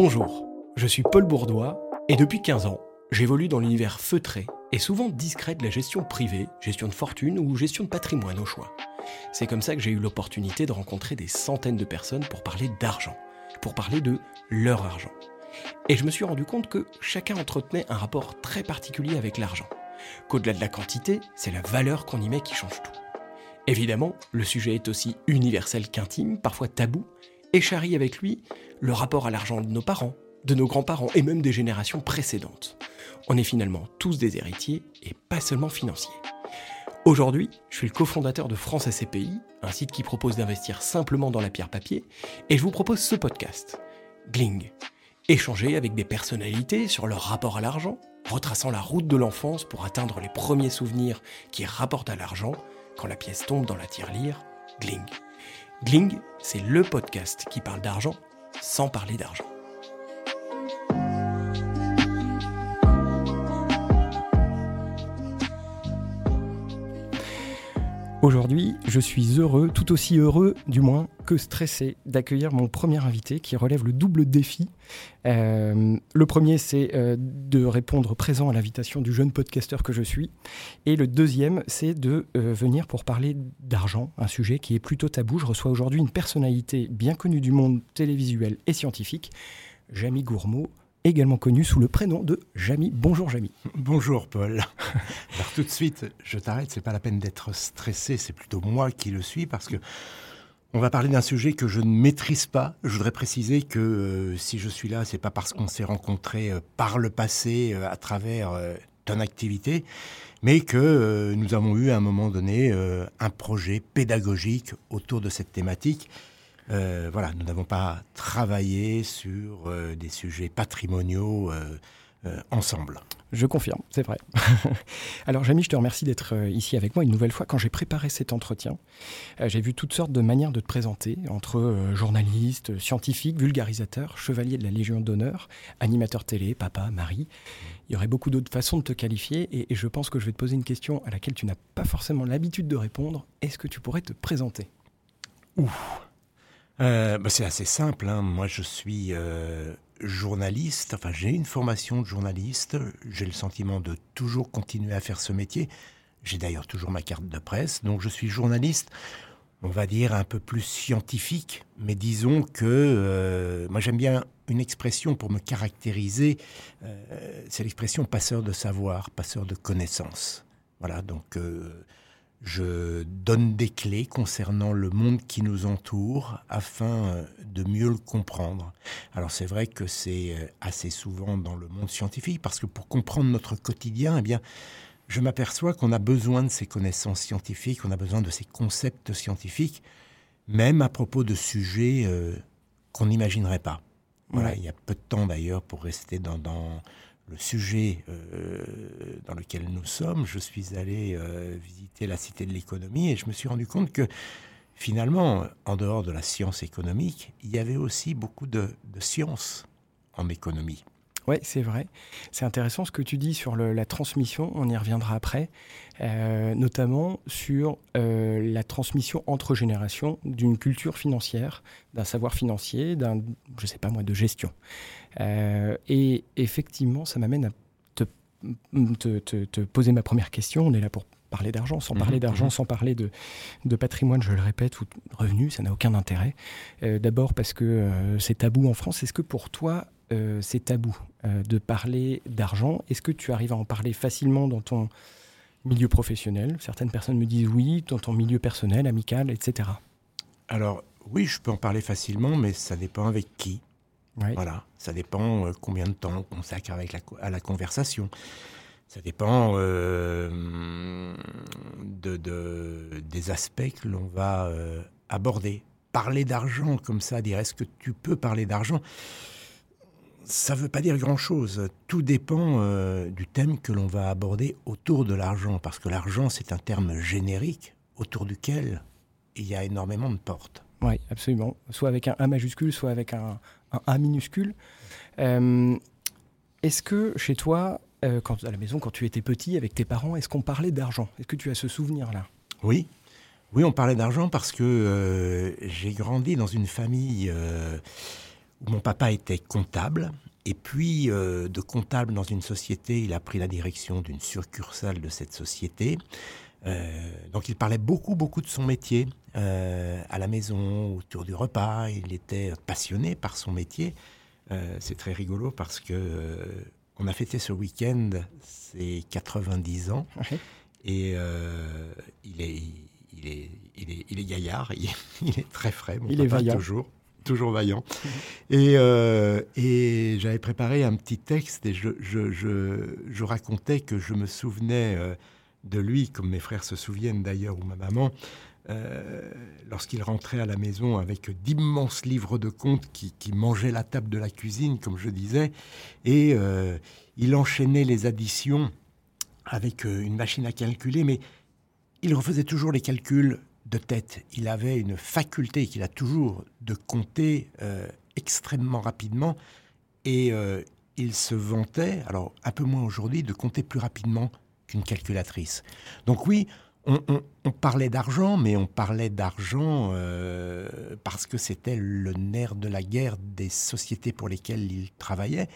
Bonjour, je suis Paul Bourdois et depuis 15 ans, j'évolue dans l'univers feutré et souvent discret de la gestion privée, gestion de fortune ou gestion de patrimoine au choix. C'est comme ça que j'ai eu l'opportunité de rencontrer des centaines de personnes pour parler d'argent, pour parler de leur argent. Et je me suis rendu compte que chacun entretenait un rapport très particulier avec l'argent. Qu'au-delà de la quantité, c'est la valeur qu'on y met qui change tout. Évidemment, le sujet est aussi universel qu'intime, parfois tabou, et charrie avec lui le rapport à l'argent de nos parents, de nos grands-parents et même des générations précédentes. On est finalement tous des héritiers et pas seulement financiers. Aujourd'hui, je suis le cofondateur de France SCPI, un site qui propose d'investir simplement dans la pierre papier, et je vous propose ce podcast, Gling. Échanger avec des personnalités sur leur rapport à l'argent, retraçant la route de l'enfance pour atteindre les premiers souvenirs qui rapportent à l'argent quand la pièce tombe dans la tirelire, Gling. Gling, c'est le podcast qui parle d'argent sans parler d'argent. Aujourd'hui, je suis heureux, tout aussi heureux du moins que stressé, d'accueillir mon premier invité qui relève le double défi. Euh, le premier, c'est euh, de répondre présent à l'invitation du jeune podcasteur que je suis. Et le deuxième, c'est de euh, venir pour parler d'argent, un sujet qui est plutôt tabou. Je reçois aujourd'hui une personnalité bien connue du monde télévisuel et scientifique, Jamie Gourmaud, également connu sous le prénom de Jamy. Bonjour Jamy. Bonjour Paul. Alors tout de suite, je t'arrête, c'est pas la peine d'être stressé, c'est plutôt moi qui le suis parce que on va parler d'un sujet que je ne maîtrise pas. Je voudrais préciser que euh, si je suis là, c'est pas parce qu'on s'est rencontré euh, par le passé euh, à travers ton activité, mais que nous avons eu à un moment donné un projet pédagogique autour de cette thématique euh, voilà, nous n'avons pas travaillé sur euh, des sujets patrimoniaux euh, ensemble. Je confirme, c'est vrai. Alors Jamie, je te remercie d'être ici avec moi une nouvelle fois. Quand j'ai préparé cet entretien, j'ai vu toutes sortes de manières de te présenter, entre journaliste, scientifique, vulgarisateur, chevalier de la Légion d'honneur, animateur télé, papa, mari. Il y aurait beaucoup d'autres façons de te qualifier et, et, je pense que je vais te poser une question à laquelle tu n'as pas forcément l'habitude de répondre. Est-ce que tu pourrais te présenter? Ouf euh, bah, C'est assez simple. Hein. Moi, je suis euh, journaliste. Enfin, j'ai une formation de journaliste. J'ai le sentiment de toujours continuer à faire ce métier. J'ai d'ailleurs toujours ma carte de presse. Donc, je suis journaliste, on va dire, un peu plus scientifique. Mais disons que euh, moi, j'aime bien une expression pour me caractériser. c'est l'expression passeur de savoir, passeur de connaissances. Voilà, donc je donne des clés concernant le monde qui nous entoure afin euh, de mieux le comprendre. Alors c'est vrai que c'est euh, assez souvent dans le monde scientifique parce que pour comprendre notre quotidien, eh bien, je m'aperçois qu'on a besoin de ces connaissances scientifiques, on a besoin de ces concepts scientifiques, même à propos de sujets euh, qu'on n'imaginerait pas. Voilà, il y a peu de temps d'ailleurs pour rester dans, dans le sujet euh, dans lequel nous sommes, je suis allé euh, visiter la Cité de l'économie et je me suis rendu compte que finalement, en dehors de la science économique, il y avait aussi beaucoup de, de science en économie. Oui, c'est vrai. C'est intéressant ce que tu dis sur la transmission, on y reviendra après, euh, notamment sur la transmission entre générations d'une culture financière, d'un savoir financier, d'un, je sais pas moi, de gestion. Euh, et effectivement, ça m'amène à te, te, poser ma première question. On est là pour parler d'argent, sans parler mhm, d'argent, mhm. sans parler de, de, patrimoine, je le répète, ou de revenus, ça n'a aucun intérêt. Euh, d'abord parce que euh, c'est tabou en France. Est-ce que pour toi, c'est tabou de parler d'argent Est-ce que tu arrives à en parler facilement dans ton milieu professionnel? Certaines personnes me disent oui, dans ton milieu personnel, amical, etc. Alors oui, je peux en parler facilement, mais ça dépend avec qui. Voilà, ça dépend euh, combien de temps on consacre avec la, à la conversation. Ça dépend euh, de, des aspects que l'on va euh, aborder. Parler d'argent comme ça, dire est-ce que tu peux parler d'argent? Ça ne veut pas dire grand-chose. Tout dépend du thème que l'on va aborder autour de l'argent, parce que l'argent, c'est un terme générique autour duquel il y a énormément de portes. Oui, absolument. Soit avec un A majuscule, soit avec un, un A minuscule. Euh, est-ce que chez toi, euh, quand, à la maison, quand tu étais petit avec tes parents, est-ce qu'on parlait d'argent? Est-ce que tu as ce souvenir-là? Oui. Oui, on parlait d'argent parce que euh, j'ai grandi dans une famille où mon papa était comptable. Et puis, euh, de comptable dans une société, il a pris la direction d'une succursale de cette société. Euh, donc, il parlait beaucoup, beaucoup de son métier euh, à la maison, autour du repas. Il était passionné par son métier. C'est très rigolo parce que on a fêté ce week-end ses 90 ans. Et il est, il est, il est, il est gaillard, il, est très frais. il est vaillant. Toujours toujours vaillant. Et, euh, et j'avais préparé un petit texte et je, je, je, racontais que je me souvenais euh, de lui, comme mes frères se souviennent d'ailleurs, ou ma maman, euh, lorsqu'il rentrait à la maison avec d'immenses livres de contes qui, qui, mangeaient la table de la cuisine, comme je disais, et il enchaînait les additions avec une machine à calculer, mais il refaisait toujours les calculs de tête. Il avait une faculté qu'il a toujours de compter euh, extrêmement rapidement et euh, il se vantait, alors un peu moins aujourd'hui, de compter plus rapidement qu'une calculatrice. Donc oui, on, parlait d'argent, mais on parlait d'argent euh, parce que c'était le nerf de la guerre des sociétés pour lesquelles il travaillait.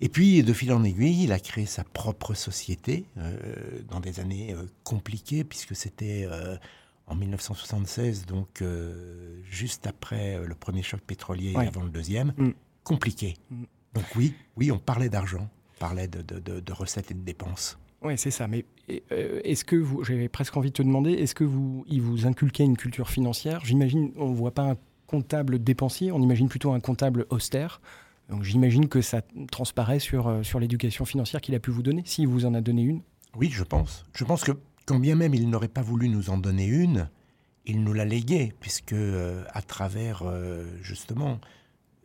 Et puis, de fil en aiguille, il a créé sa propre société dans des années compliquées, puisque c'était en 1976, donc euh, juste après euh, le premier choc pétrolier et avant le deuxième, mm. compliqué. Mm. Donc oui, oui, on parlait d'argent, on parlait de, recettes et de dépenses. Oui, c'est ça. Mais euh, est-ce que vous, j'avais presque envie de te demander, est-ce que vous, il vous inculquait une culture financière? J'imagine, on ne voit pas un comptable dépensier, on imagine plutôt un comptable austère. Donc j'imagine que ça transparaît sur, sur l'éducation financière qu'il a pu vous donner, s'il vous en a donné une. Oui, je pense. Je pense que quand bien même il n'aurait pas voulu nous en donner une, il nous l'a légué, puisque euh, à travers euh, justement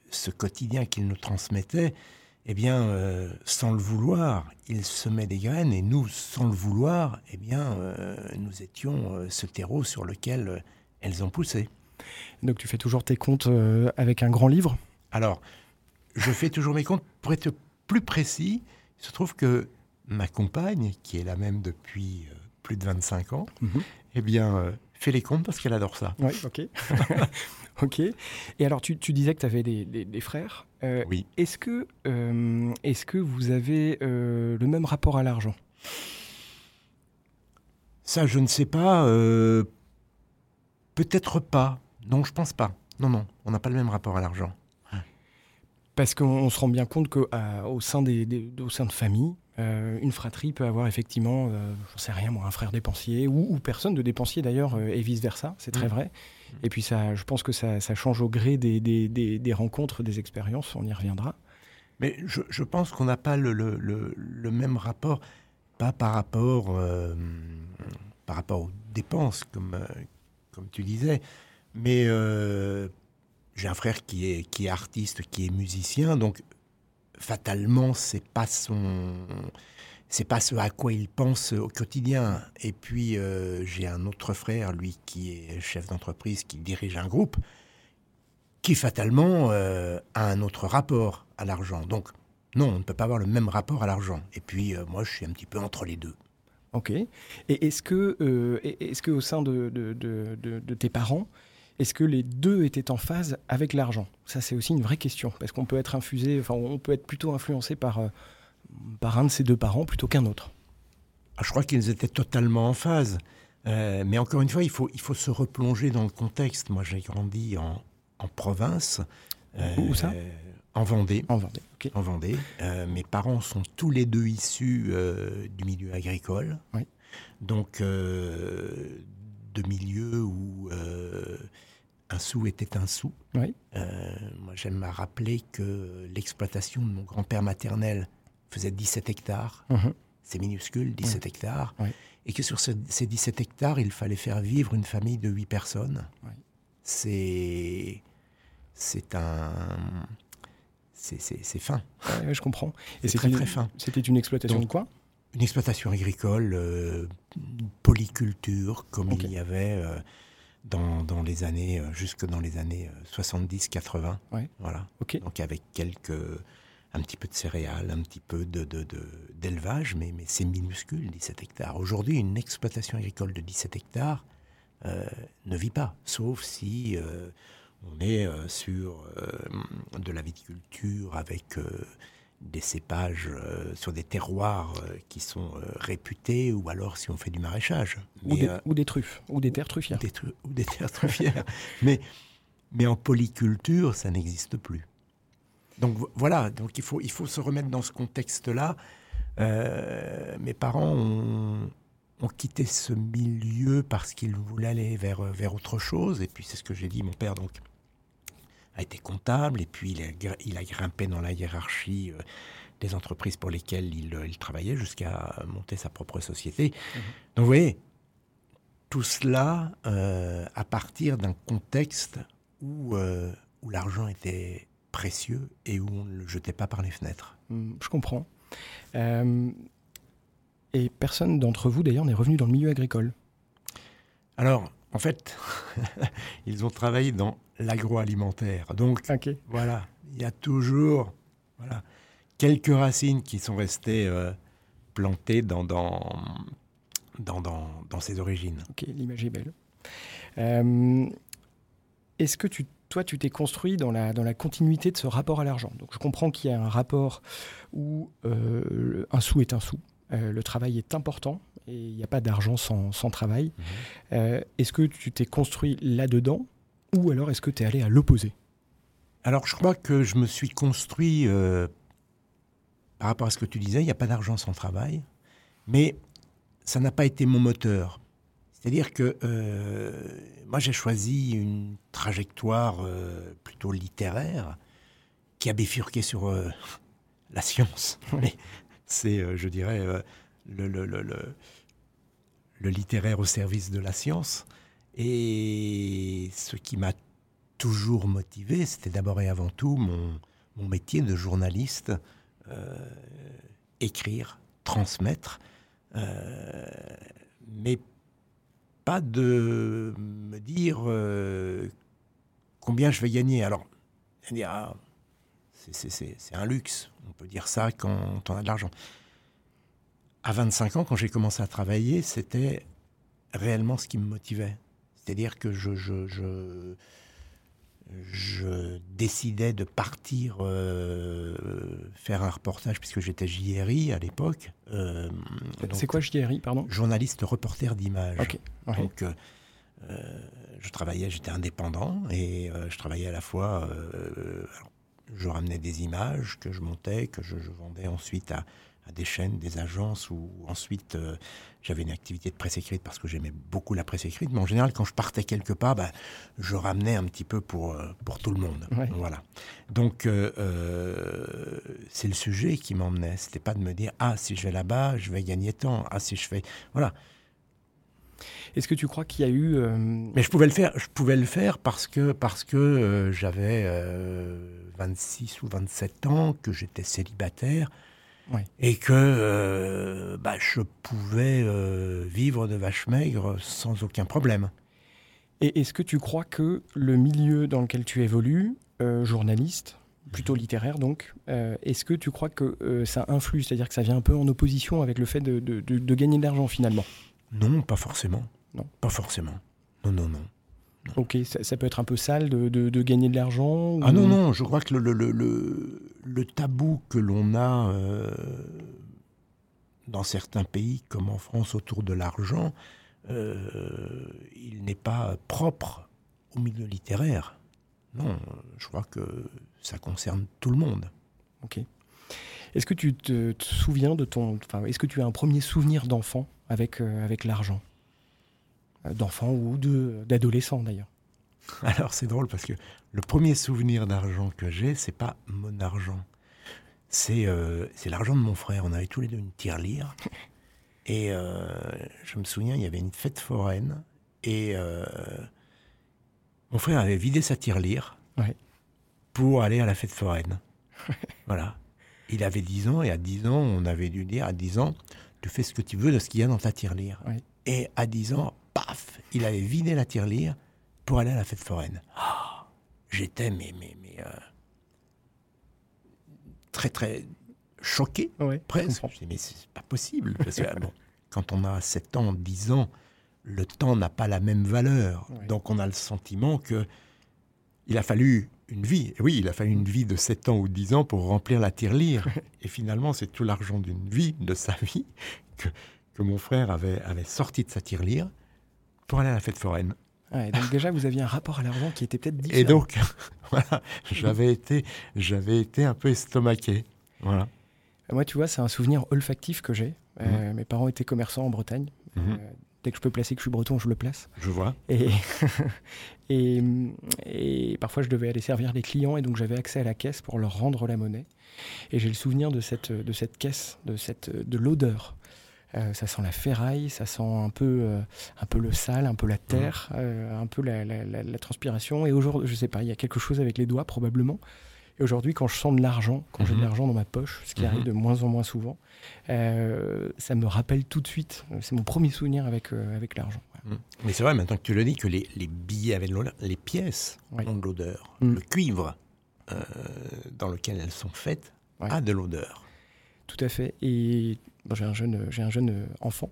ce quotidien qu'il nous transmettait, eh bien, euh, sans le vouloir, il semait des graines, et nous, sans le vouloir, eh bien, nous étions ce terreau sur lequel elles ont poussé. Donc tu fais toujours tes comptes avec un grand livre? Alors, je fais toujours mes comptes. Pour être plus précis, il se trouve que ma compagne, qui est la même depuis plus de 25 ans, mhm. eh bien, euh, fait les comptes parce qu'elle adore ça. Oui, ok. ok. Et alors, tu, disais que tu avais des, frères. Euh, oui. Est-ce que, euh, est que vous avez le même rapport à l'argent? Ça, je ne sais pas. Peut-être pas. Non, je pense pas. Non, non, on n'a pas le même rapport à l'argent. Parce qu'on se rend bien compte qu'au sein, des, au sein de familles, euh, une fratrie peut avoir effectivement, euh, j'en sais rien moi, un frère dépensier ou, personne de dépensier d'ailleurs, euh, et vice versa, c'est très mm. vrai. Et puis ça, je pense que ça, change au gré des, des, rencontres, des expériences, on y reviendra. Mais je, pense qu'on n'a pas le, le, même rapport, pas par rapport, par rapport aux dépenses, comme, comme tu disais, mais j'ai un frère qui est, qui est artiste, qui est musicien, donc fatalement, c'est pas son, c'est pas ce à quoi il pense au quotidien. Et puis euh, j'ai un autre frère, lui, qui est chef d'entreprise, qui dirige un groupe, qui fatalement euh, a un autre rapport à l'argent. Donc non, on ne peut pas avoir le même rapport à l'argent. Et puis euh, moi, je suis un petit peu entre les deux. Ok. Et est-ce que, est-ce que au sein de, de, de tes parents, est-ce que les deux étaient en phase avec l'argent? Ça, c'est aussi une vraie question, parce qu'on peut être infusé, enfin, on peut être plutôt influencé par, euh, par un de ses deux parents plutôt qu'un autre. Ah, je crois qu'ils étaient totalement en phase. Euh, mais encore une fois, il faut, il faut se replonger dans le contexte. Moi, j'ai grandi en, en province. Où ça? euh, En Vendée. En Vendée, En Vendée. mes parents sont tous les deux issus du milieu agricole. Oui. Donc, de milieux où un sou était un sou. Oui. Euh, moi, j'aime à rappeler que l'exploitation de mon grand-père maternel faisait 17 hectares. Mhm. C'est minuscule, 17 hectares. Et que sur ces 17 hectares, il fallait faire vivre une famille de 8 personnes. C'est. C'est un. C'est fin. je comprends. Et c'est très, très fin. C'était une exploitation de quoi? Une exploitation agricole, euh, polyculture, comme il y avait. Euh, dans, les années, euh, jusque dans les années 70-80. Euh, voilà. Donc avec quelques, un petit peu de céréales, un petit peu d'élevage, de, de, mais, mais c'est minuscule, 17 hectares. Aujourd'hui, une exploitation agricole de 17 hectares euh, ne vit pas, sauf si On est sur de la viticulture avec des cépages sur des terroirs qui sont réputés, ou alors si on fait du maraîchage. ou, des, ou, des, truffes, ou des terres truffières. ou des terres truffières. mais, mais en polyculture, ça n'existe plus. Donc voilà, donc il faut, il faut se remettre dans ce contexte-là. Euh, mes parents ont, quitté ce milieu parce qu'ils voulaient aller vers, vers autre chose. Et puis c'est ce que j'ai dit, mon père donc a été comptable et puis il a, il a grimpé dans la hiérarchie euh, des entreprises pour lesquelles il, il travaillait jusqu'à monter sa propre société. Mmh. Donc vous voyez, tout cela euh, à partir d'un contexte où, où l'argent était précieux et où on ne le jetait pas par les fenêtres. Hmm, je comprends. Euh, et personne d'entre vous, d'ailleurs, n'est revenu dans le milieu agricole? Alors, en fait, ils ont travaillé dans l'agroalimentaire. Donc, voilà, il y a toujours voilà, quelques racines qui sont restées euh, plantées dans, dans, dans, dans, ses origines. Ok, l'image est belle. Euh, est-ce que tu toi, tu t'es construit dans la, dans la continuité de ce rapport à l'argent? Donc, je comprends qu'il y a un rapport où euh, un sou est un sou. Euh, le travail est important et il n'y a pas d'argent sans, sans, travail. Mhm. Euh, est-ce que tu t'es construit là-dedans ou alors est-ce que tu es allé à l'opposé? Alors, je crois que je me suis construit par rapport à ce que tu disais, il n'y a pas d'argent sans travail, mais ça n'a pas été mon moteur. C'est-à-dire que euh, moi, j'ai choisi une trajectoire euh, plutôt littéraire qui a bifurqué sur euh, la science. C'est, je dirais, le, le, le, le, littéraire au service de la science. Et ce qui m'a toujours motivé, c'était d'abord et avant tout mon, métier de journaliste, écrire, transmettre. mais pas de me dire euh, combien je vais gagner. Alors, c'est un luxe, on peut dire ça quand on a de l'argent. À 25 ans, quand j'ai commencé à travailler, c'était réellement ce qui me motivait. C'est-à-dire que je, je, je je décidais de partir euh, faire un reportage, puisque j'étais JRI à l'époque. Euh, c'est quoi JRI, pardon? Journaliste reporter d'image. Donc, euh, je travaillais, j'étais indépendant, et je travaillais à la fois... je ramenais des images que je montais, que je vendais ensuite à, à des chaînes, des agences, ou ensuite euh, j'avais une activité de presse écrite parce que j'aimais beaucoup la presse écrite. Mais en général, quand je partais quelque part, bah, je ramenais un petit peu pour, euh, pour tout le monde. Voilà. Donc euh, c'est le sujet qui m'emmenait. C'était pas de me dire ah si je vais là-bas, je vais gagner tant. Ah si je fais voilà. Est-ce que tu crois qu'il y a eu Mais je pouvais le faire. Je pouvais le faire parce que parce que j'avais 26 ou 27 ans, que j'étais célibataire et que euh, bah, je pouvais euh, vivre de vaches maigres sans aucun problème. Et est-ce que tu crois que le milieu dans lequel tu évolues, euh, journaliste, plutôt mhm. littéraire donc, est-ce que tu crois que ça influe, c'est-à-dire que ça vient un peu en opposition avec le fait de, de gagner de l'argent finalement? Non, pas forcément. Non. Pas forcément. Non, non, non. Ok, ça, peut être un peu sale de, gagner de l'argent Ah non, non, je crois que le, le, tabou que l'on a euh, dans certains pays, comme en France, autour de l'argent, euh, il n'est pas propre au milieu littéraire. Non, je crois que ça concerne tout le monde. Ok. Est-ce que tu te, souviens de ton... Enfin, est-ce que tu as un premier souvenir d'enfant avec, euh, avec l'argent? D'enfants ou d'adolescents d'ailleurs. Alors c'est drôle parce que le premier souvenir d'argent que j'ai, c'est pas mon argent. C'est euh, l'argent de mon frère. On avait tous les deux une tirelire. Et euh, je me souviens, il y avait une fête foraine. Et euh, mon frère avait vidé sa tirelire pour aller à la fête foraine. voilà. Il avait 10 ans et à 10 ans, on avait dû dire à 10 ans, tu fais ce que tu veux de ce qu'il y a dans ta tirelire. Et à 10 ans, paf, il avait vidé la tirelire pour aller à la fête foraine. J'étais, mais, mais, mais euh, très, très choqué, presque. Je mais c'est pas possible. Parce que, bon, quand on a 7 ans, 10 ans, le temps n'a pas la même valeur. Donc on a le sentiment que il a fallu une vie. Oui, il a fallu une vie de 7 ans ou 10 ans pour remplir la tirelire. Et finalement, c'est tout l'argent d'une vie, de sa vie, que, que mon frère avait, avait sorti de sa tirelire pour aller à la fête foraine. donc déjà, vous aviez un rapport à l'argent qui était peut-être différent. Et donc, voilà, j'avais été, j'avais été un peu estomaqué. Voilà. Moi, tu vois, c'est un souvenir olfactif que j'ai. Euh, mhm. mes parents étaient commerçants en Bretagne. Mhm. Euh, dès que je peux placer que je suis breton, je le place. Je vois. Et, et, parfois, je devais aller servir les clients et donc j'avais accès à la caisse pour leur rendre la monnaie. Et j'ai le souvenir de cette, de cette caisse, de, cette, de l'odeur. Euh, ça sent la ferraille, ça sent un peu, un peu le sale, un peu la terre, mhm. un peu la, la, la transpiration. Et aujourd'hui, je sais pas, il y a quelque chose avec les doigts probablement. Et aujourd'hui, quand je sens de l'argent, quand j'ai de mhm. l'argent dans ma poche, ce qui arrive mhm. de moins en moins souvent, euh, ça me rappelle tout de suite. C'est mon premier souvenir avec, euh, avec l'argent. Mais c'est vrai, maintenant que tu le dis, que les, les billets avaient de l'odeur, les pièces ont de l'odeur. Le cuivre euh, dans lequel elles sont faites a de l'odeur. Tout à fait. Et j'ai un jeune, j'ai un jeune enfant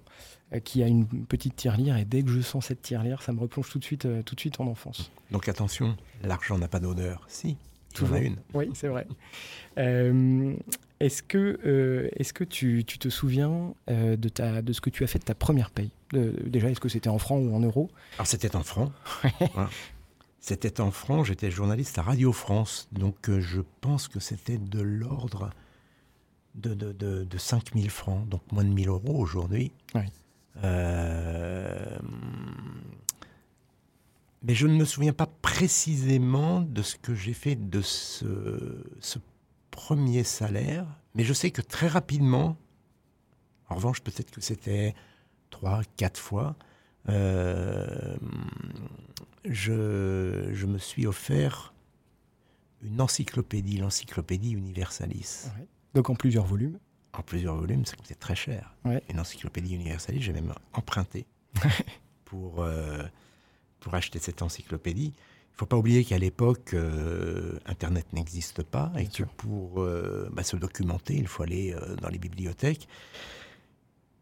qui a une petite tirelire et dès que je sens cette tirelire, ça me replonge tout de suite, tout de suite en enfance. Donc attention, l'argent n'a pas d'odeur. Si, une. Oui, c'est vrai. Euh, est-ce que, euh, est-ce que tu, tu, te souviens euh, de, ta, de ce que tu as fait de ta première paye? Déjà, est-ce que c'était en francs ou en euros? Alors, c'était en francs. C'était en francs. J'étais journaliste à Radio France. Donc, je pense que c'était de l'ordre de, de, de, de 5000 francs, donc moins de 1000 euros aujourd'hui. Oui. Mais je ne me souviens pas précisément de ce que j'ai fait de ce, premier salaire, mais je sais que très rapidement, en revanche peut-être que c'était trois, quatre fois, euh, je, je, me suis offert une encyclopédie, l'encyclopédie Universalis. Donc en plusieurs volumes En plusieurs volumes, ça coûtait très cher. Une encyclopédie Universalis, j'ai même emprunté pour... Euh, pour acheter cette encyclopédie. Il ne faut pas oublier qu'à l'époque, euh, Internet n'existe pas et que pour euh, bah, se documenter, il faut aller dans les bibliothèques.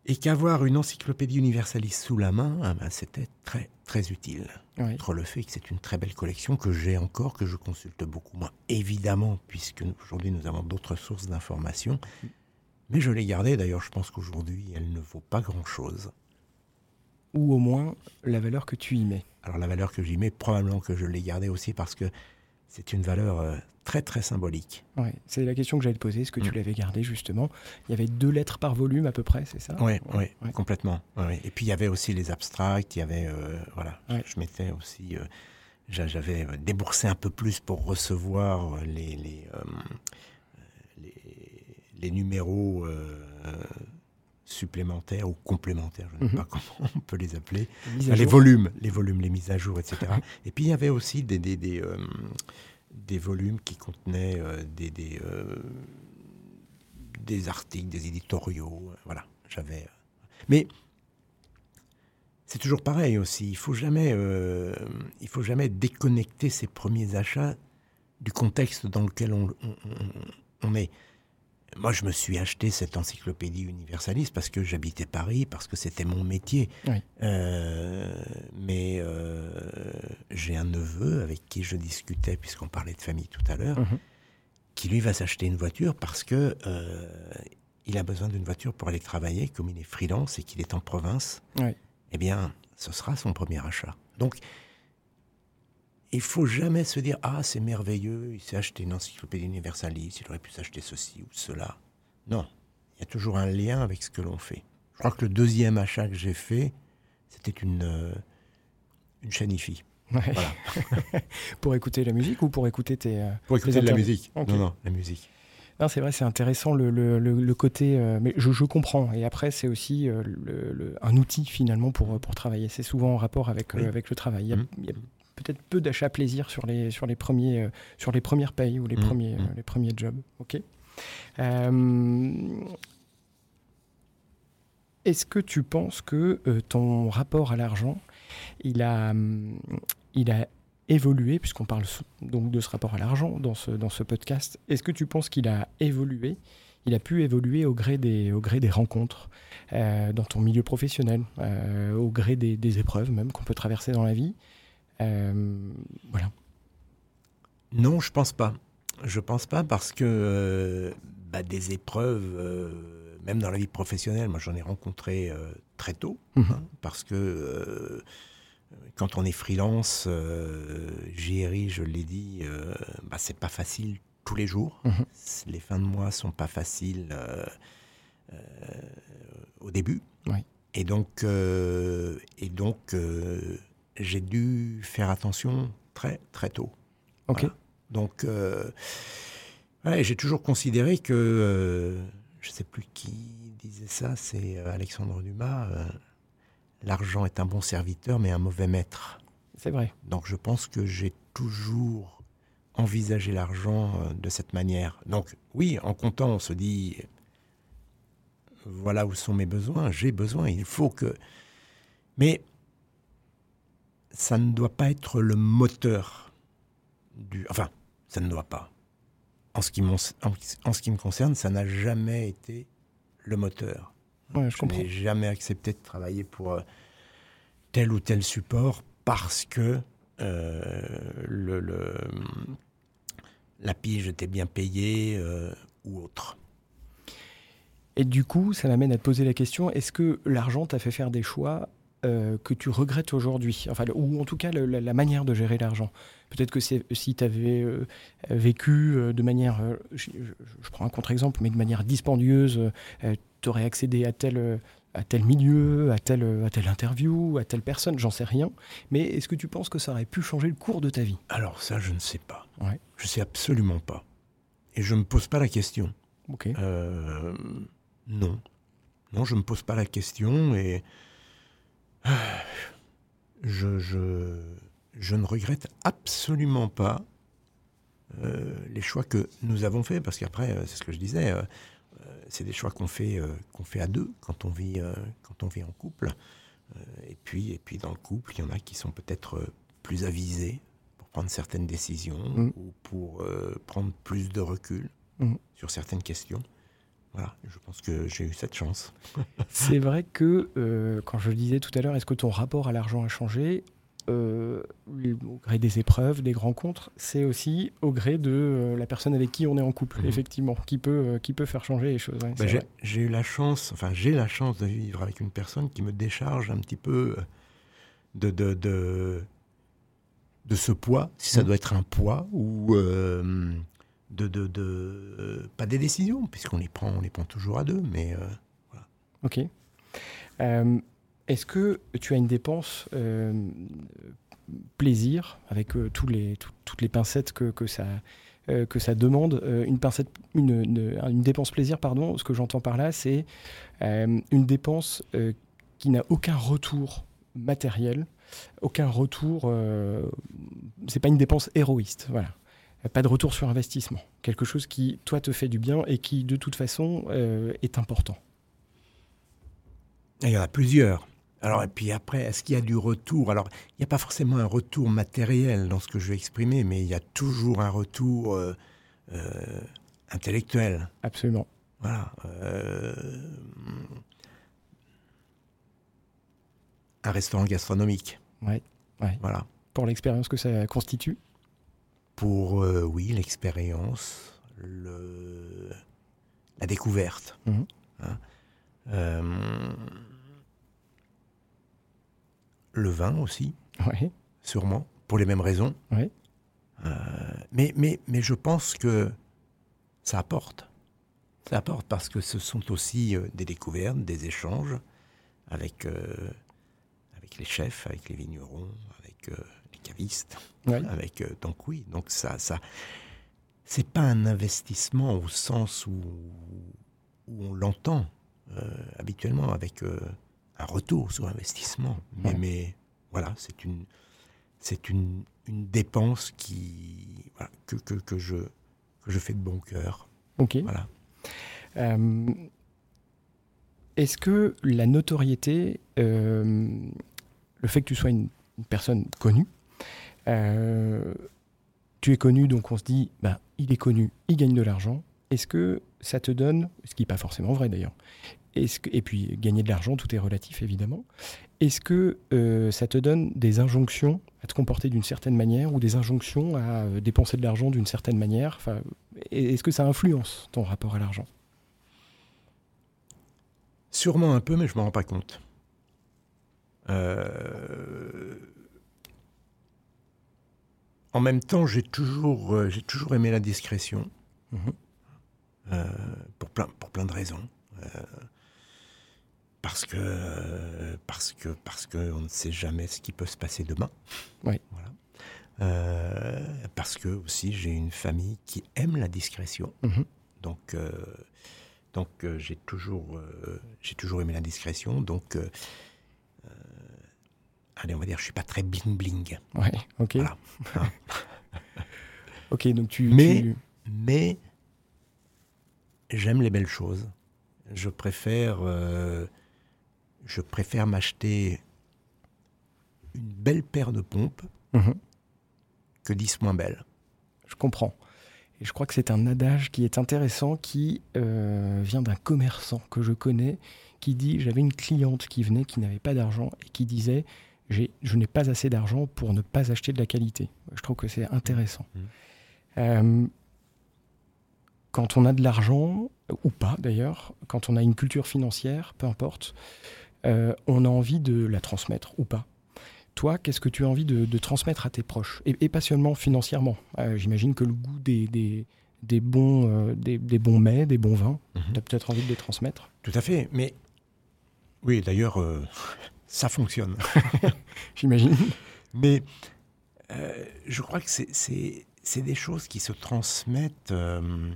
Et qu'avoir une encyclopédie universaliste sous la main, ah bah, c'était très, très utile. Outre le fait que c'est une très belle collection que j'ai encore, que je consulte beaucoup moins, évidemment, puisque aujourd'hui nous avons d'autres sources d'informations. Mais je l'ai gardée, d'ailleurs, je pense qu'aujourd'hui, elle ne vaut pas grand-chose. Ou au moins la valeur que tu y mets. Alors la valeur que j'y mets, probablement que je l'ai gardée aussi parce que c'est une valeur euh, très très symbolique. Ouais, c'est la question que j'allais te poser. Est-ce que tu mm. l'avais gardée justement Il y avait deux lettres par volume à peu près, c'est ça? Oui, ouais, complètement. Et puis il y avait aussi les abstracts. Il y avait euh, voilà, je, mettais aussi. Euh, j'avais déboursé un peu plus pour recevoir les les, les, les numéros supplémentaires ou complémentaires, je ne sais mhm. pas comment on peut les appeler, les, volumes, les volumes, les mises à jour, etc. Et puis il y avait aussi des, des, des, euh, des volumes qui contenaient euh, des, des, euh, des, articles, des éditoriaux. voilà, j'avais. Mais c'est toujours pareil aussi. Il faut jamais, il faut jamais déconnecter ses premiers achats du contexte dans lequel on, on, on est. Moi, je me suis acheté cette encyclopédie universaliste parce que j'habitais Paris, parce que c'était mon métier. Euh, mais euh, j'ai un neveu avec qui je discutais, puisqu'on parlait de famille tout à l'heure, mhm. qui lui va s'acheter une voiture parce que euh, il a besoin d'une voiture pour aller travailler, comme il est freelance et qu'il est en province. Eh bien, ce sera son premier achat. Donc, il faut jamais se dire ah c'est merveilleux, il s'est acheté une encyclopédie universaliste, il aurait pu s'acheter ceci ou cela. Non, il y a toujours un lien avec ce que l'on fait. Je crois que le deuxième achat que j'ai fait, c'était une euh, une chaîne IFI. Voilà. pour écouter la musique ou pour écouter tes euh, pour écouter de la musique. Non non, la musique. Non, c'est vrai, c'est intéressant le, le, le, côté. Euh, mais je, je, comprends. Et après, c'est aussi le, un outil finalement pour, pour travailler. C'est souvent en rapport avec, avec le travail. Il y a, mmh peut-être peu d'achats plaisir sur les, sur les, premiers, euh, sur les premières payes ou les, mmh, premiers, mmh. Euh, les premiers jobs. Ok. Euh, est-ce que tu penses que ton rapport à l'argent, il a, il a évolué, puisqu'on parle donc de ce rapport à l'argent dans ce, dans ce podcast, est-ce que tu penses qu'il a évolué il a pu évoluer au gré des, au gré des rencontres dans ton milieu professionnel, au gré des, des épreuves même qu'on peut traverser dans la vie. Euh, voilà. Non, je pense pas. Je pense pas parce que euh, bah, des épreuves, euh, même dans la vie professionnelle, moi j'en ai rencontré euh, très tôt, Mhm. hein, parce que euh, quand on est freelance, euh, je l'ai dit, bah, c'est pas facile tous les jours. Mhm. Les fins de mois sont pas faciles au début. Oui. Et donc, et donc j'ai dû faire attention très très tôt. Ok. Voilà. Donc, euh, ouais, j'ai toujours considéré que, euh, je ne sais plus qui disait ça, c'est euh, Alexandre Dumas, euh, l'argent est un bon serviteur mais un mauvais maître. C'est vrai. Donc je pense que j'ai toujours envisagé l'argent de cette manière. Donc oui, en comptant, on se dit, voilà où sont mes besoins, j'ai besoin, il faut que... Mais ça ne doit pas être le moteur du... Enfin, ça ne doit pas. En ce qui, m'en- en, en ce qui me concerne, ça n'a jamais été le moteur. Ouais, je Je n'ai jamais accepté de travailler pour euh, tel ou tel support parce que euh, le, le- la pige était bien payée euh, ou autre. Et du coup, ça m'amène à te poser la question est-ce que l'argent t'a fait faire des choix euh, que tu regrettes aujourd'hui enfin, Ou en tout cas, le- la, la manière de gérer l'argent. Peut-être que si tu avais vécu euh, de manière. euh, je, prends un contre-exemple, mais de manière dispendieuse, tu aurais accédé à tel. euh, à tel milieu, à telle, à telle interview, à telle personne, j'en sais rien. Mais est-ce que tu penses que ça aurait pu changer le cours de ta vie? Alors ça, je ne sais pas. Ouais. Je sais absolument pas. Et je ne me pose pas la question. Ok. Euh, non. Non, je ne me pose pas la question et je, je, je ne regrette absolument pas euh, les choix que nous avons faits, parce qu'après, euh, c'est ce que je disais, euh, c'est des choix qu'on fait, euh, qu'on fait à deux quand on vit, quand on vit en couple. Et, puis, et puis dans le couple, il y en a qui sont peut-être plus avisés pour prendre certaines décisions Mm. ou pour prendre plus de recul Mm. sur certaines questions. Voilà, je pense que j'ai eu cette chance. C'est vrai que, euh, quand je le disais tout à l'heure, est-ce que ton rapport à l'argent a changé? Euh, Au gré des épreuves, des rencontres, c'est aussi au gré de euh, la personne avec qui on est en couple, Mhm. effectivement, qui peut, qui peut faire changer les choses. ouais, Bah, j'ai eu la chance, enfin j'ai la chance de vivre avec une personne qui me décharge un petit peu de, de, de, de ce poids, si ça Mhm. doit être un poids, ou de, de, de euh, pas des décisions, puisqu'on les prend, on les prend toujours à deux, mais euh, Ok. Euh, Est-ce que tu as une dépense plaisir, avec les, tout- toutes les pincettes que, que ça, que ça demande, une, pincette, une, une- dépense plaisir, pardon, ce que j'entends par là, c'est une dépense qui n'a aucun retour matériel, aucun retour, c'est pas une dépense héroïste, voilà. Pas de retour sur investissement. Quelque chose qui, toi, te fait du bien et qui, de toute façon, euh, est important. il y en a plusieurs. Alors, et puis après, est-ce qu'il y a du retour? Alors, il n'y a pas forcément un retour matériel dans ce que je vais exprimer, mais il y a toujours un retour euh, euh, intellectuel. Absolument. Voilà. euh, un restaurant gastronomique. Ouais, ouais. Voilà. Pour l'expérience que ça constitue. Pour, euh, oui, l'expérience, le... la découverte. Mhm. Hein. Euh, le vin aussi, Ouais. sûrement, pour les mêmes raisons. Ouais. Euh, mais, mais, mais je pense que ça apporte. Ça apporte parce que ce sont aussi des découvertes, des échanges avec, avec les chefs, avec les vignerons, avec Avec, euh, donc oui, donc ça, ça c'est pas un investissement au sens où, où on l'entend euh, habituellement avec euh, un retour sur investissement. Mais, Ouais. mais voilà, c'est une, c'est une, une dépense qui, voilà, que, que, que, je, que je fais de bon cœur. Ok. Voilà. Euh, Est-ce que la notoriété, le fait que tu sois une, une personne connue, euh, tu es connu, donc on se dit, bah, il est connu, il gagne de l'argent. Est-ce que ça te donne, ce qui n'est pas forcément vrai d'ailleurs, et puis gagner de l'argent, tout est relatif évidemment. Est-ce que euh, ça te donne des injonctions à te comporter d'une certaine manière ou des injonctions à euh, dépenser de l'argent d'une certaine manière? Est-ce que ça influence ton rapport à l'argent? Sûrement un peu, mais je ne m'en rends pas compte. Euh, en même temps, j'ai toujours, euh, j'ai toujours aimé la discrétion. Mhm. Euh, pour, plein, pour plein de raisons. parce que parce que parce que on ne sait jamais ce qui peut se passer demain. Oui. Voilà. parce que aussi j'ai une famille qui aime la discrétion. Mhm. Donc donc j'ai toujours j'ai toujours aimé la discrétion. Donc allez, on va dire, je suis pas très bling bling. Ouais, ok. ok, donc tu. Mais, mais j'aime les belles choses. Je préfère, euh, je préfère m'acheter une belle paire de pompes mhm. que dix moins belles. Je comprends. Et je crois que c'est un adage qui est intéressant, qui euh, vient d'un commerçant que je connais, qui dit j'avais une cliente qui venait, qui n'avait pas d'argent et qui disait je n'ai pas assez d'argent pour ne pas acheter de la qualité. Je trouve que c'est intéressant. Mmh. Euh, quand on a de l'argent, ou pas d'ailleurs, quand on a une culture financière, peu importe, euh, on a envie de la transmettre ou pas. Toi, qu'est-ce que tu as envie de, transmettre à tes proches? Et, pas seulement financièrement. Euh, j'imagine que le goût des, des, bons, des, bons mets, des bons vins, mmh. tu as peut-être envie de les transmettre. Tout à fait. Mais oui, d'ailleurs, ça fonctionne. J'imagine. Mais euh, je crois que c'est des choses qui se transmettent euh,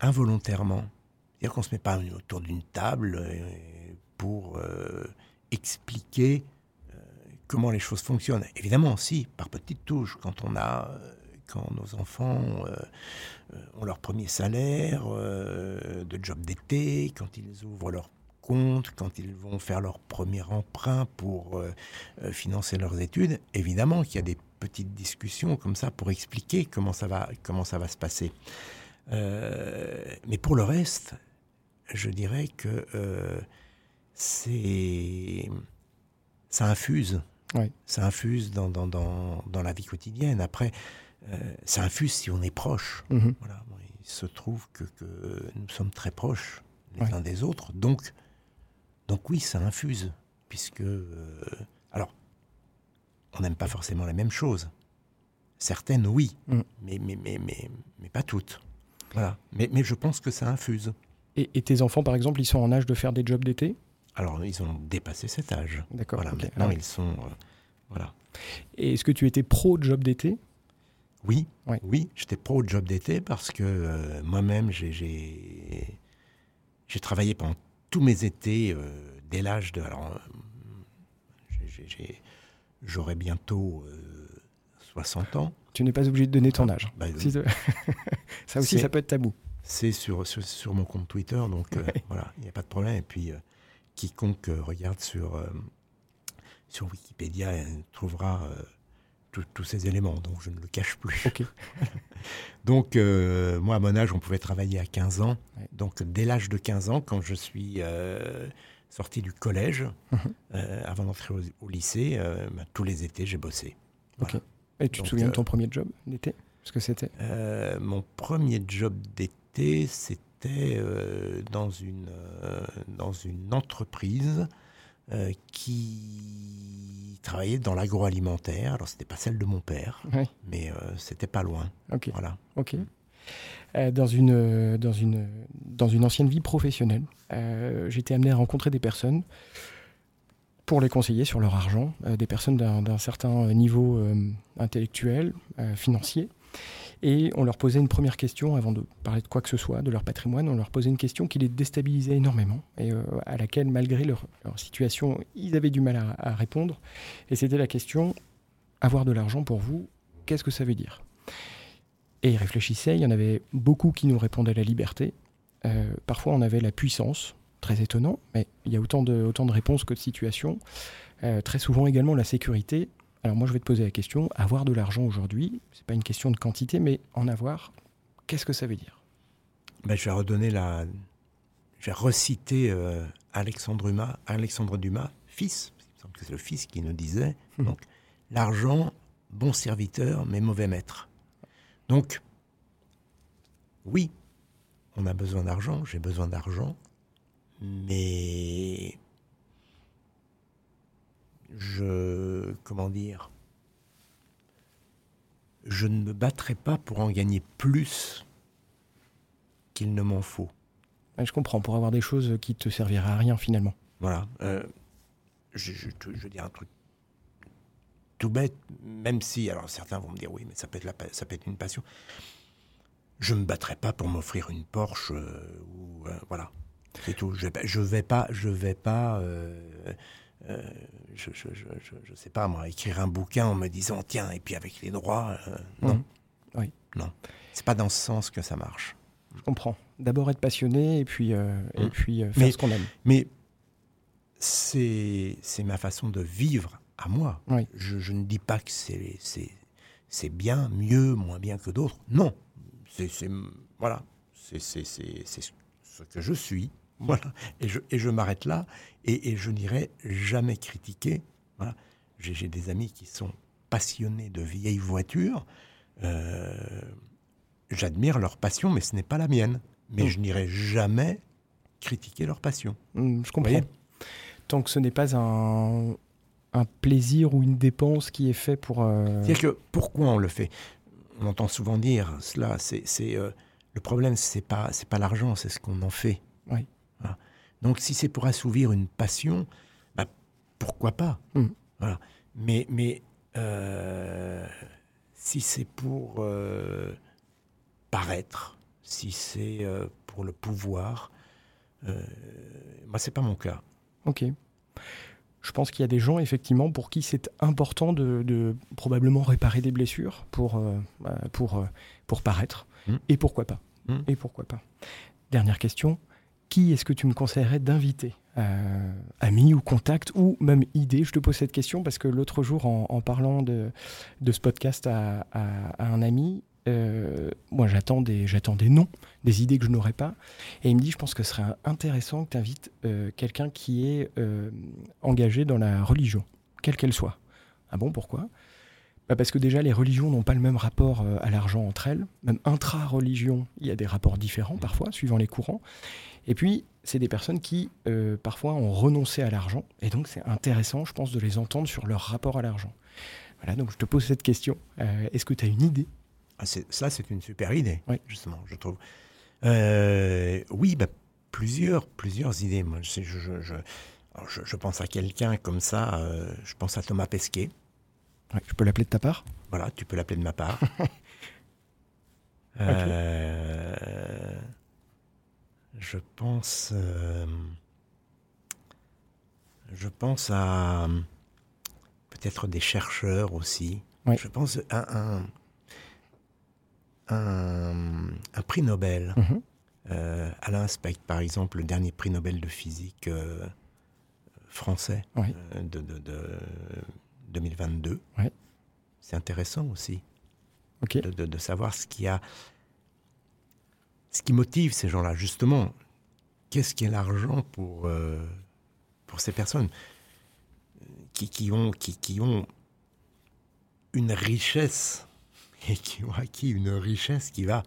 involontairement. C'est-à-dire qu'on ne se met pas autour d'une table euh, pour expliquer comment les choses fonctionnent. Évidemment, si, par petites touches, quand on a quand nos enfants ont leur premier salaire de job d'été, quand ils ouvrent leur compte, quand ils vont faire leur premier emprunt pour euh, euh, financer leurs études, évidemment qu'il y a des petites discussions comme ça pour expliquer comment ça va, comment ça va se passer. Euh, mais pour le reste, je dirais que c'est ça infuse. Ça infuse dans, dans, dans, dans, la vie quotidienne. Après, ça infuse si on est proche. Mm-hmm. Voilà. il se trouve que, que, nous sommes très proches les uns des autres. Donc, donc oui, ça infuse, puisque... Euh, alors, on n'aime pas forcément la même chose. Certaines, oui, mm. mais, mais, mais, mais, mais pas toutes. Voilà. Mais, mais je pense que ça infuse. Et, tes enfants, par exemple, ils sont en âge de faire des jobs d'été? Alors, ils ont dépassé cet âge. D'accord. Voilà, Maintenant, ah ils sont... Euh, voilà. Et est-ce que tu étais pro job d'été? Oui, oui, j'étais pro job d'été parce que euh, moi-même, j'ai travaillé pendant tous mes étés, euh, dès l'âge de... Alors, euh, j'aurai bientôt 60 euh, ans. Tu n'es pas obligé de donner ton âge. Bah, ça aussi, ça peut être tabou. C'est sur, sur, mon compte Twitter, donc voilà, il n'y a pas de problème. Et puis, quiconque regarde sur, sur Wikipédia trouvera tous ces éléments, donc je ne le cache plus. donc, euh, moi, à mon âge, on pouvait travailler à 15 ans. Donc, dès l'âge de 15 ans, quand je suis euh, sorti du collège, mhm. euh, avant d'entrer au, lycée, bah, tous les étés, j'ai bossé. Et tu te souviens de ton premier job d'été Ce que c'était? Mon premier job d'été, c'était dans, une, dans une entreprise qui travaillait dans l'agroalimentaire. Alors, c'était pas celle de mon père, mais euh, c'était pas loin. Ok. Voilà. Ok. Euh, dans, une, dans, une, dans une ancienne vie professionnelle, euh, j'étais amené à rencontrer des personnes pour les conseiller sur leur argent, des personnes d'un certain niveau intellectuel, financier. Et on leur posait une première question avant de parler de quoi que ce soit, de leur patrimoine. On leur posait une question qui les déstabilisait énormément et euh, à laquelle, malgré leur, situation, ils avaient du mal à, répondre. Et c'était la question avoir de l'argent pour vous, qu'est-ce que ça veut dire? Et ils réfléchissaient. Il y en avait beaucoup qui nous répondaient la liberté. Euh, parfois, on avait la puissance, très étonnant, mais il y a autant de, autant de réponses que de situations. Euh, très souvent également la sécurité alors moi, je vais te poser la question, avoir de l'argent aujourd'hui, ce n'est pas une question de quantité, mais en avoir, qu'est-ce que ça veut dire? Ben, Je vais redonner la... je vais reciter euh, Alexandre, Dumas, Alexandre Dumas, fils, c'est le fils qui nous disait, donc, l'argent, bon serviteur, mais mauvais maître. Donc, oui, on a besoin d'argent, j'ai besoin d'argent, mais je, comment dire, je ne me battrai pas pour en gagner plus qu'il ne m'en faut. Je comprends, pour avoir des choses qui te serviraient à rien finalement. Voilà. euh, je, je, te- je veux dire un truc tout bête, même si, alors certains vont me dire oui, mais ça peut être, la ça peut être une passion. Je ne me battrai pas pour m'offrir une Porsche euh, ou euh, voilà. C'est tout. Je vais pas, je vais pas, je vais pas, euh, je, je, je, je- je sais pas moi, écrire un bouquin en me disant tiens et puis avec les droits, euh, non, Mhm. Oui. non, c'est pas dans ce sens que ça marche. Je comprends. D'abord être passionné et puis, euh, et puis euh, faire Mais- ce qu'on aime. Mais c'est ma façon de vivre à moi. Oui. Je, je ne dis pas que c'est bien, mieux, moins bien que d'autres. Non, c'est voilà, c'est ce que je suis. Voilà, et je et je m'arrête là et, et je n'irai jamais critiquer. Voilà, j'ai des amis qui sont passionnés de vieilles voitures. Euh, J'admire leur passion, mais ce n'est pas la mienne. Mais Mm. je n'irai jamais critiquer leur passion. Mm, Je comprends. Tant que ce n'est pas un, un plaisir ou une dépense qui est fait pour. euh, C'est-à-dire que pourquoi on le fait? On entend souvent dire cela. C'est c'est, euh, le problème, c'est pas c'est pas l'argent, c'est ce qu'on en fait. Oui. Voilà. Donc si c'est pour assouvir une passion, bah, pourquoi pas? Mm. Voilà. Mais mais euh, si c'est pour euh, paraître, si c'est euh, pour le pouvoir, moi c'est pas mon cas. Ok. Je pense qu'il y a des gens, effectivement, pour qui c'est important de, de probablement réparer des blessures pour, pour, pour paraître. Mm. Et pourquoi pas Mm. Et pourquoi pas Dernière question. Qui est-ce que tu me conseillerais d'inviter Euh, Ami ou contact ou même idée Je te pose cette question parce que l'autre jour, en, parlant de, ce podcast à, un ami, euh, moi j'attends des, j'attends des noms, des idées que je n'aurais pas. Et il me dit, je pense que ce serait intéressant que tu invites quelqu'un qui est euh, engagé dans la religion, quelle qu'elle soit. Ah bon, pourquoi? Bah Parce que déjà, les religions n'ont pas le même rapport euh, à l'argent entre elles. Même intra-religion, il y a des rapports différents parfois, suivant les courants. Et puis, c'est des personnes qui, euh, parfois, ont renoncé à l'argent. Et donc, c'est intéressant, je pense, de les entendre sur leur rapport à l'argent. Voilà, donc je te pose cette question. Euh, Est-ce que tu as une idée? Ah, ça, c'est une super idée, Oui. justement, je trouve. Euh, oui, bah, plusieurs, plusieurs idées. Moi, je, pense à quelqu'un comme ça, je pense à Thomas Pesquet. Ouais, Je peux l'appeler de ta part? Voilà, tu peux l'appeler de ma part. Euh, je pense. euh, je pense à peut-être des chercheurs aussi. Ouais. Je pense à un, un, un prix Nobel. Mhm. Euh, Alain Specht, par exemple, le dernier prix Nobel de physique euh, français Oui. euh, de, de- de 2022. Ouais. C'est intéressant aussi de, de- de savoir ce qui a, ce qui motive ces gens-là. Justement, qu'est-ce qu'est l'argent pour euh, pour ces personnes qui, qui ont qui, qui ont une richesse et qui ont acquis une richesse qui va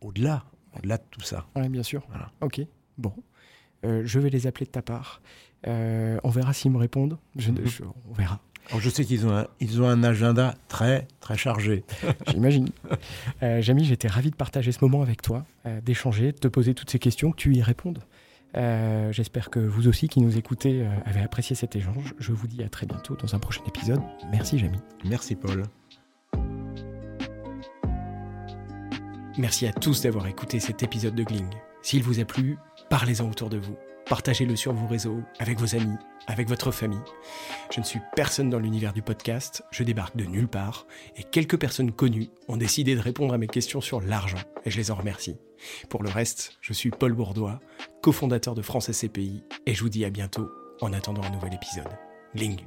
au-delà, au-delà de tout ça? Oui, bien sûr. Voilà. Ok, bon. Euh, je vais les appeler de ta part. Euh, on verra s'ils me répondent. Je, je- on verra, Alors, je sais qu'ils ont un, ils ont un agenda très très chargé. j'imagine. Euh, Jamy, j'étais ravi de partager ce moment avec toi, euh, d'échanger, de te poser toutes ces questions, que tu y répondes. Euh, J'espère que vous aussi qui nous écoutez euh, avez apprécié cet échange. Je vous dis à très bientôt dans un prochain épisode. Merci Jamy. Merci Paul. Merci à tous d'avoir écouté cet épisode de Gling. S'il vous a plu, parlez-en autour de vous. Partagez-le sur vos réseaux, avec vos amis, avec votre famille. Je ne suis personne dans l'univers du podcast, je débarque de nulle part, et quelques personnes connues ont décidé de répondre à mes questions sur l'argent, et je les en remercie. Pour le reste, je suis Paul Bourdois, cofondateur de France SCPI, et je vous dis à bientôt en attendant un nouvel épisode. Gling